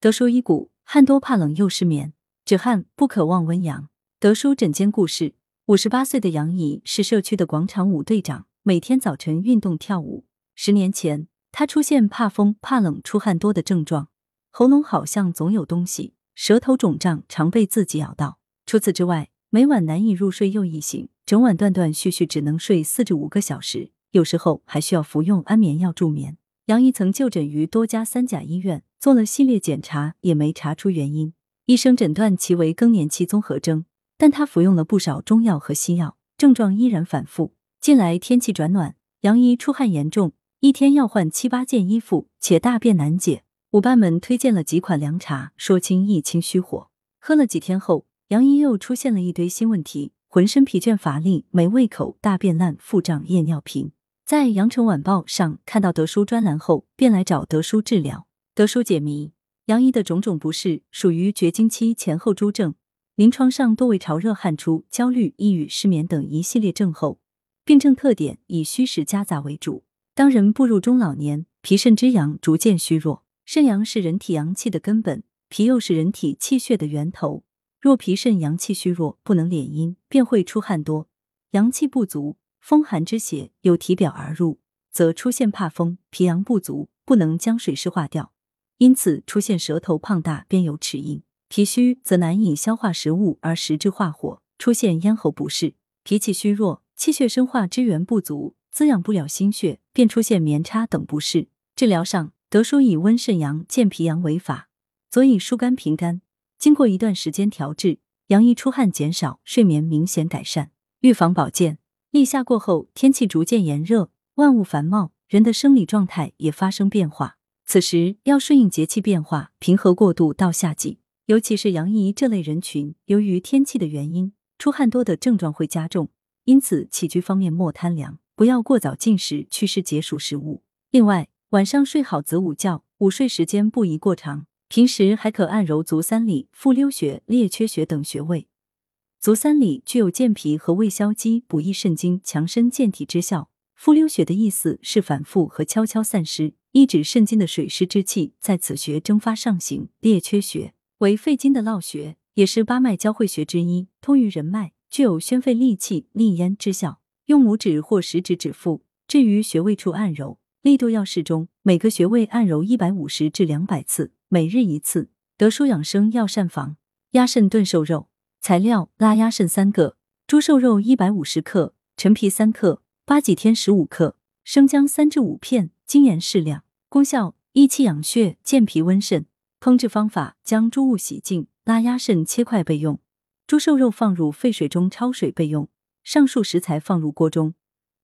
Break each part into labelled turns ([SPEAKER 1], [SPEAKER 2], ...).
[SPEAKER 1] 德叔一股汗多怕冷又失眠，止汗不可忘温阳。德叔诊间故事：五十八岁的杨姨是社区的广场舞队长，每天早晨运动跳舞。十年前，她出现怕风、怕冷、出汗多的症状，喉咙好像总有东西，舌头肿胀，常被自己咬到。除此之外，每晚难以入睡又易醒，整晚断断续续只能睡四至五个小时，有时候还需要服用安眠药助眠。杨姨曾就诊于多家三甲医院，做了系列检查，也没查出原因。医生诊断其为更年期综合征，但他服用了不少中药和西药，症状依然反复。近来天气转暖，杨姨出汗严重，一天要换七八件衣服，且大便难解。舞伴们推荐了几款凉茶，说清一清虚火。喝了几天后，杨姨又出现了一堆新问题，浑身疲倦乏力，没胃口，大便烂，腹胀，夜尿频。在羊城晚报上看到德叔专栏后，便来找德叔治疗。德叔解谜：杨姨的种种不适属于绝经期前后诸症，临床上多为潮热汗出、焦虑、抑郁、失眠等一系列症候。病症特点以虚实夹杂为主。当人步入中老年，脾肾之阳逐渐虚弱。肾阳是人体阳气的根本，脾又是人体气血的源头。若脾肾阳气虚弱，不能敛阴，便会出汗多，阳气不足。风寒之邪由体表而入，则出现怕风，脾阳不足，不能将水湿化掉，因此出现舌头胖大、便有齿印；脾虚则难以消化食物而食之化火，出现咽喉不适。脾气虚弱，气血生化之源不足，滋养不了心血，便出现眠差等不适。治疗上，德叔以温肾阳、健脾阳为法，佐以疏肝平肝。经过一段时间调治，杨姨出汗减少，睡眠明显改善。预防保健。立夏过后，天气逐渐炎热，万物繁茂，人的生理状态也发生变化。此时要顺应节气变化，平和过渡到夏季。尤其是阳姨这类人群，由于天气的原因，出汗多的症状会加重，因此起居方面莫贪凉，不要过早进食祛湿解暑食物。另外，晚上睡好子午觉，午睡时间不宜过长。平时还可按揉足三里、复溜穴、列缺穴等穴位。足三里具有健脾和胃消积、补益肾精、强身健体之效。复溜穴的意思是反复和悄悄散湿，一指肾经的水湿之气在此穴蒸发上行。列缺穴为肺经的络穴，也是八脉交汇穴之一，通于人脉，具有宣肺利气、利咽之效。用拇指或食指指腹置于穴位处按揉，力度要适中，每个穴位按揉一百五十至两百次，每日一次。德舒养生药膳房鸭肾炖瘦肉。材料：腊鸭肾三个，猪瘦肉一百五十克，陈皮三克，八戟天十五克，生姜三至五片，精盐适量。功效：益气养血，健脾温肾。烹制方法：将猪物洗净，腊鸭肾切块备用，猪瘦肉放入沸水中焯水备用。上述食材放入锅中，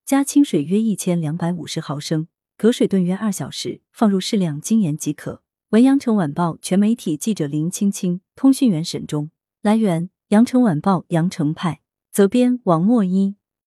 [SPEAKER 1] 加清水约一千两百五十毫升，隔水炖约二小时，放入适量精盐即可。文阳城晚报全媒体记者林青青，通讯员沈忠。来源。羊城晚报羊城派责编王墨一。